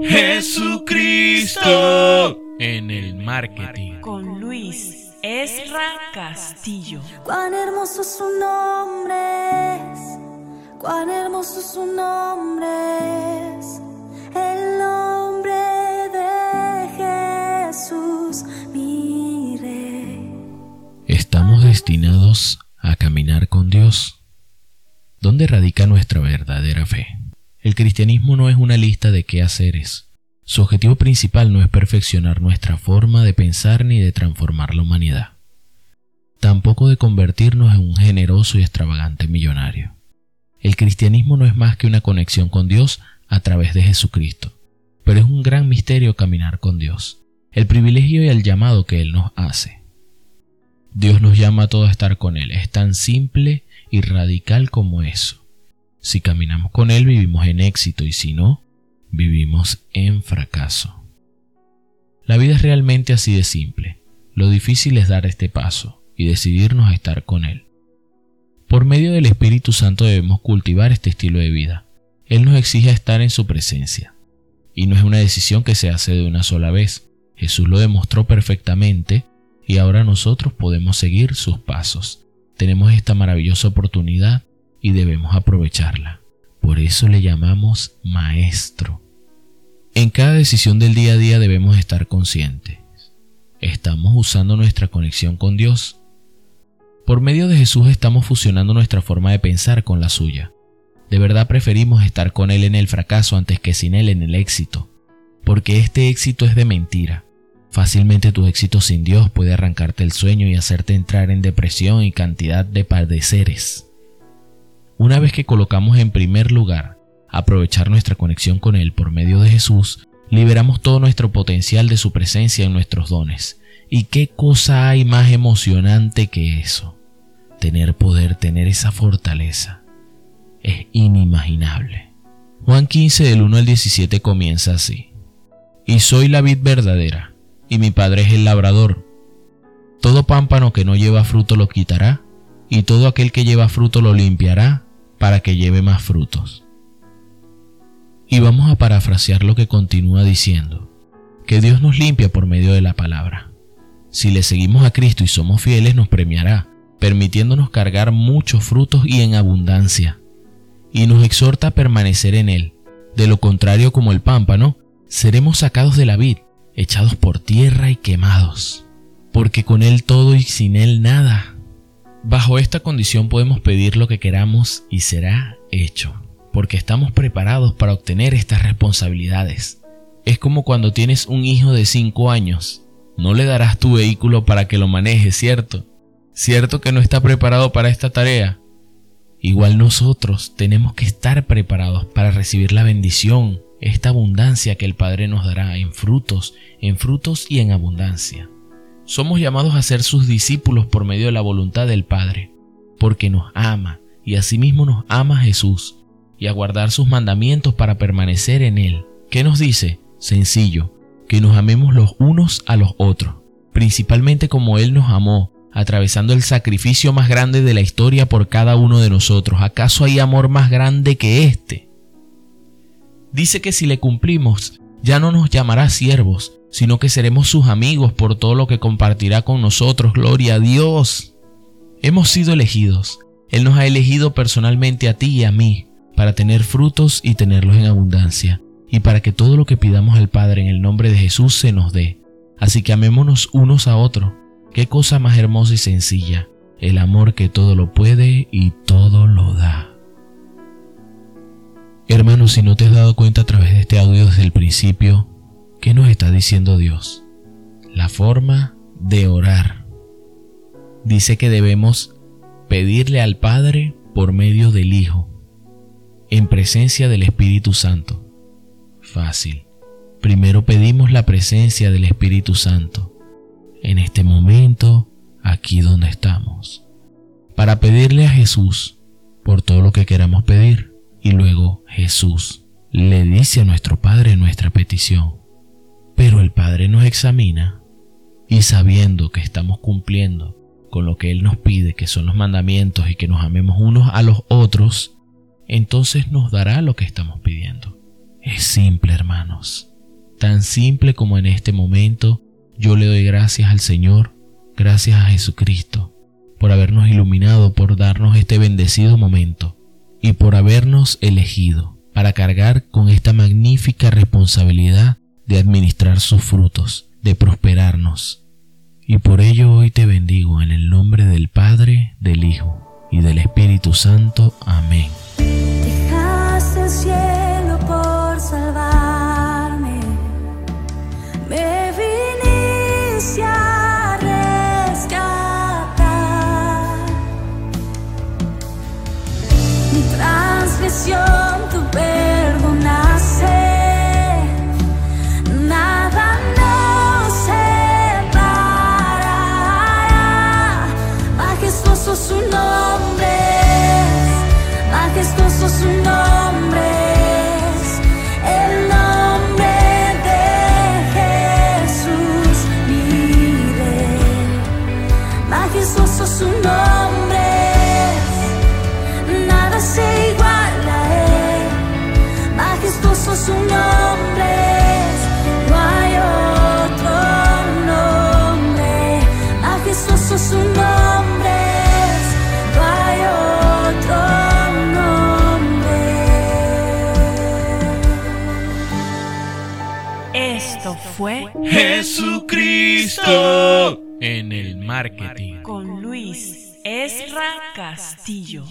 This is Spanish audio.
Jesucristo en el marketing. Con Luis Esra Castillo. Cuán hermoso su nombre es, cuán hermoso su nombre es, el nombre de Jesús, mi rey. ¿Estamos destinados a caminar con Dios? ¿Dónde radica nuestra verdadera fe? El cristianismo no es una lista de qué haceres. Su objetivo principal no es perfeccionar nuestra forma de pensar ni de transformar la humanidad. Tampoco de convertirnos en un generoso y extravagante millonario. El cristianismo no es más que una conexión con Dios a través de Jesucristo, pero es un gran misterio caminar con Dios, el privilegio y el llamado que Él nos hace. Dios nos llama a todos a estar con Él, es tan simple y radical como eso. Si caminamos con Él vivimos en éxito y si no, vivimos en fracaso. La vida es realmente así de simple. Lo difícil es dar este paso y decidirnos a estar con Él. Por medio del Espíritu Santo debemos cultivar este estilo de vida. Él nos exige estar en su presencia. Y no es una decisión que se hace de una sola vez. Jesús lo demostró perfectamente y ahora nosotros podemos seguir sus pasos. Tenemos esta maravillosa oportunidad y debemos aprovecharla. Por eso le llamamos maestro. En cada decisión del día a día debemos estar conscientes. ¿Estamos usando nuestra conexión con Dios? Por medio de Jesús estamos fusionando nuestra forma de pensar con la suya. De verdad preferimos estar con Él en el fracaso antes que sin Él en el éxito, porque este éxito es de mentira. Fácilmente tu éxito sin Dios puede arrancarte el sueño y hacerte entrar en depresión y cantidad de padeceres. Una vez que colocamos en primer lugar aprovechar nuestra conexión con Él por medio de Jesús, liberamos todo nuestro potencial de su presencia en nuestros dones. ¿Y qué cosa hay más emocionante que eso? Tener poder, tener esa fortaleza. Es inimaginable. Juan 15 del 1 al 17 comienza así. Y soy la vid verdadera, y mi Padre es el labrador. Todo pámpano que no lleva fruto lo quitará, y todo aquel que lleva fruto lo limpiará para que lleve más frutos. Y vamos a parafrasear lo que continúa diciendo, que Dios nos limpia por medio de la palabra. Si le seguimos a Cristo y somos fieles, nos premiará, permitiéndonos cargar muchos frutos y en abundancia. Y nos exhorta a permanecer en Él. De lo contrario, como el pámpano, seremos sacados de la vid, echados por tierra y quemados. Porque con Él todo y sin Él nada. Bajo esta condición podemos pedir lo que queramos y será hecho, porque estamos preparados para obtener estas responsabilidades. Es como cuando tienes un hijo de 5 años. No le darás tu vehículo para que lo maneje, ¿cierto? ¿Cierto que no está preparado para esta tarea? Igual nosotros tenemos que estar preparados para recibir la bendición, esta abundancia que el Padre nos dará en frutos, en frutos y en abundancia. Somos llamados a ser sus discípulos por medio de la voluntad del Padre, porque nos ama y asimismo nos ama Jesús, y a guardar sus mandamientos para permanecer en Él. ¿Qué nos dice? Sencillo, que nos amemos los unos a los otros, principalmente como Él nos amó, atravesando el sacrificio más grande de la historia por cada uno de nosotros. ¿Acaso hay amor más grande que este? Dice que si le cumplimos, ya no nos llamará siervos, sino que seremos sus amigos por todo lo que compartirá con nosotros. Gloria a Dios. Hemos sido elegidos. Él nos ha elegido personalmente a ti y a mí para tener frutos y tenerlos en abundancia, y para que todo lo que pidamos al Padre en el nombre de Jesús se nos dé. Así que amémonos unos a otros. Qué cosa más hermosa y sencilla, el amor que todo lo puede y todo lo da. Hermano, si no te has dado cuenta a través de este audio desde el principio, ¿Qué nos está diciendo Dios? La forma de orar. Dice que debemos pedirle al Padre por medio del Hijo, en presencia del Espíritu Santo. Fácil. Primero pedimos la presencia del Espíritu Santo, en este momento, aquí donde estamos, para pedirle a Jesús por todo lo que queramos pedir, y luego Jesús le dice a nuestro Padre nuestra petición. Pero el Padre nos examina y sabiendo que estamos cumpliendo con lo que Él nos pide, que son los mandamientos y que nos amemos unos a los otros, entonces nos dará lo que estamos pidiendo. Es simple, hermanos. Tan simple como en este momento yo le doy gracias al Señor, gracias a Jesucristo, por habernos iluminado, por darnos este bendecido momento y por habernos elegido para cargar con esta magnífica responsabilidad de administrar sus frutos, de prosperarnos. Y por ello hoy te bendigo en el nombre del Padre, del Hijo y del Espíritu Santo. Amén. Fue Jesucristo en el marketing. con Luis Esra Castillo.